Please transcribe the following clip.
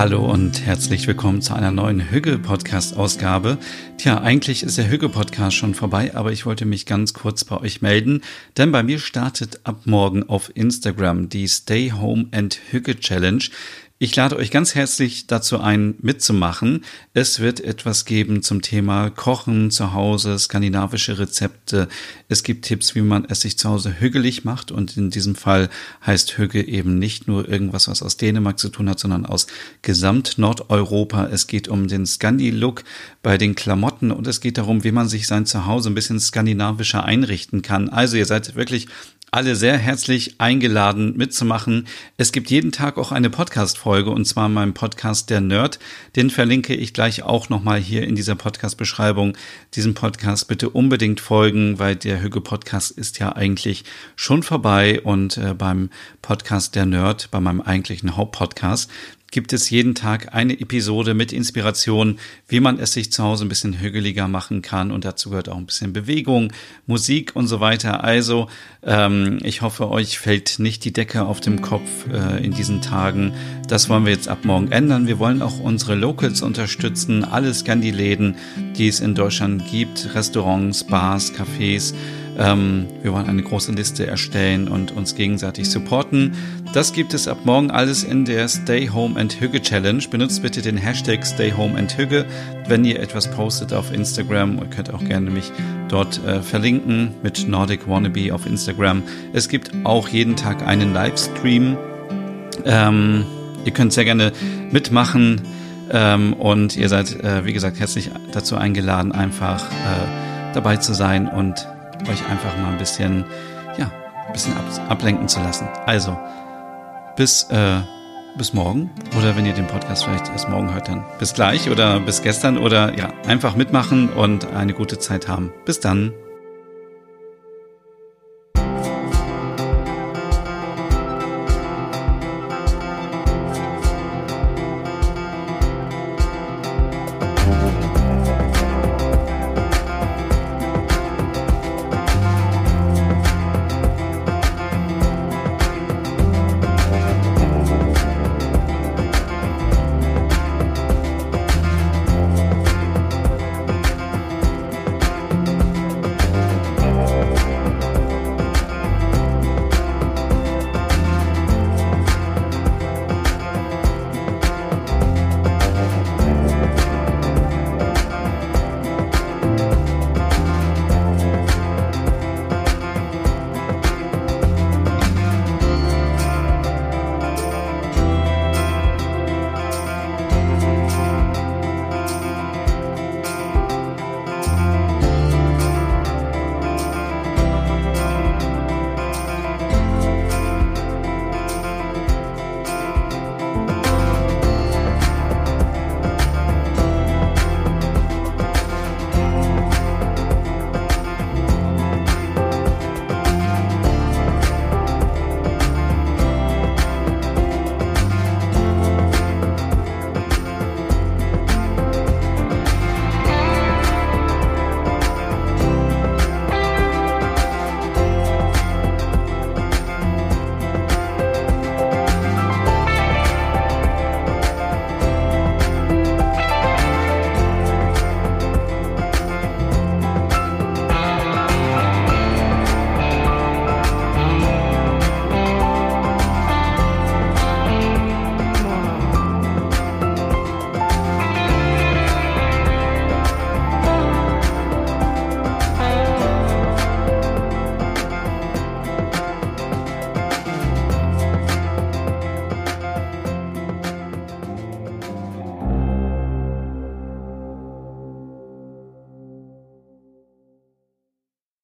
Hallo und herzlich willkommen zu einer neuen Hügge-Podcast-Ausgabe. Tja, eigentlich ist der Hügge-Podcast schon vorbei, aber ich wollte mich ganz kurz bei euch melden, denn bei mir startet ab morgen auf Instagram die Stay Home and Hügge Challenge. Ich lade euch ganz herzlich dazu ein, mitzumachen. Es wird etwas geben zum Thema Kochen zu Hause, skandinavische Rezepte. Es gibt Tipps, wie man es sich zu Hause hügelig macht. Und in diesem Fall heißt Hügge eben nicht nur irgendwas, was aus Dänemark zu tun hat, sondern aus gesamt Nordeuropa. Es geht um den Scandi-Look bei den Klamotten und es geht darum, wie man sich sein Zuhause ein bisschen skandinavischer einrichten kann. Also ihr seid wirklich alle sehr herzlich eingeladen mitzumachen. Es gibt jeden Tag auch eine Podcast-Folge und zwar meinem Podcast Der Nerd. Den verlinke ich gleich auch nochmal hier in dieser Podcast-Beschreibung. Diesem Podcast bitte unbedingt folgen, weil der Hüge Podcast ist ja eigentlich schon vorbei und äh, beim Podcast Der Nerd, bei meinem eigentlichen Hauptpodcast, gibt es jeden Tag eine Episode mit Inspiration, wie man es sich zu Hause ein bisschen hügeliger machen kann. Und dazu gehört auch ein bisschen Bewegung, Musik und so weiter. Also ähm, ich hoffe, euch fällt nicht die Decke auf dem Kopf äh, in diesen Tagen. Das wollen wir jetzt ab morgen ändern. Wir wollen auch unsere Locals unterstützen, alle Scandi-Läden, die es in Deutschland gibt, Restaurants, Bars, Cafés. Ähm, wir wollen eine große Liste erstellen und uns gegenseitig supporten. Das gibt es ab morgen alles in der Stay Home and Hügge Challenge. Benutzt bitte den Hashtag Stay Home and Hügge, wenn ihr etwas postet auf Instagram. Ihr könnt auch gerne mich dort äh, verlinken mit Nordic Wannabe auf Instagram. Es gibt auch jeden Tag einen Livestream. Ähm, ihr könnt sehr gerne mitmachen. Ähm, und ihr seid, äh, wie gesagt, herzlich dazu eingeladen, einfach äh, dabei zu sein und euch einfach mal ein bisschen, ja, ein bisschen ab, ablenken zu lassen. Also, bis, äh, bis morgen. Oder wenn ihr den Podcast vielleicht erst morgen hört, dann bis gleich oder bis gestern oder ja, einfach mitmachen und eine gute Zeit haben. Bis dann.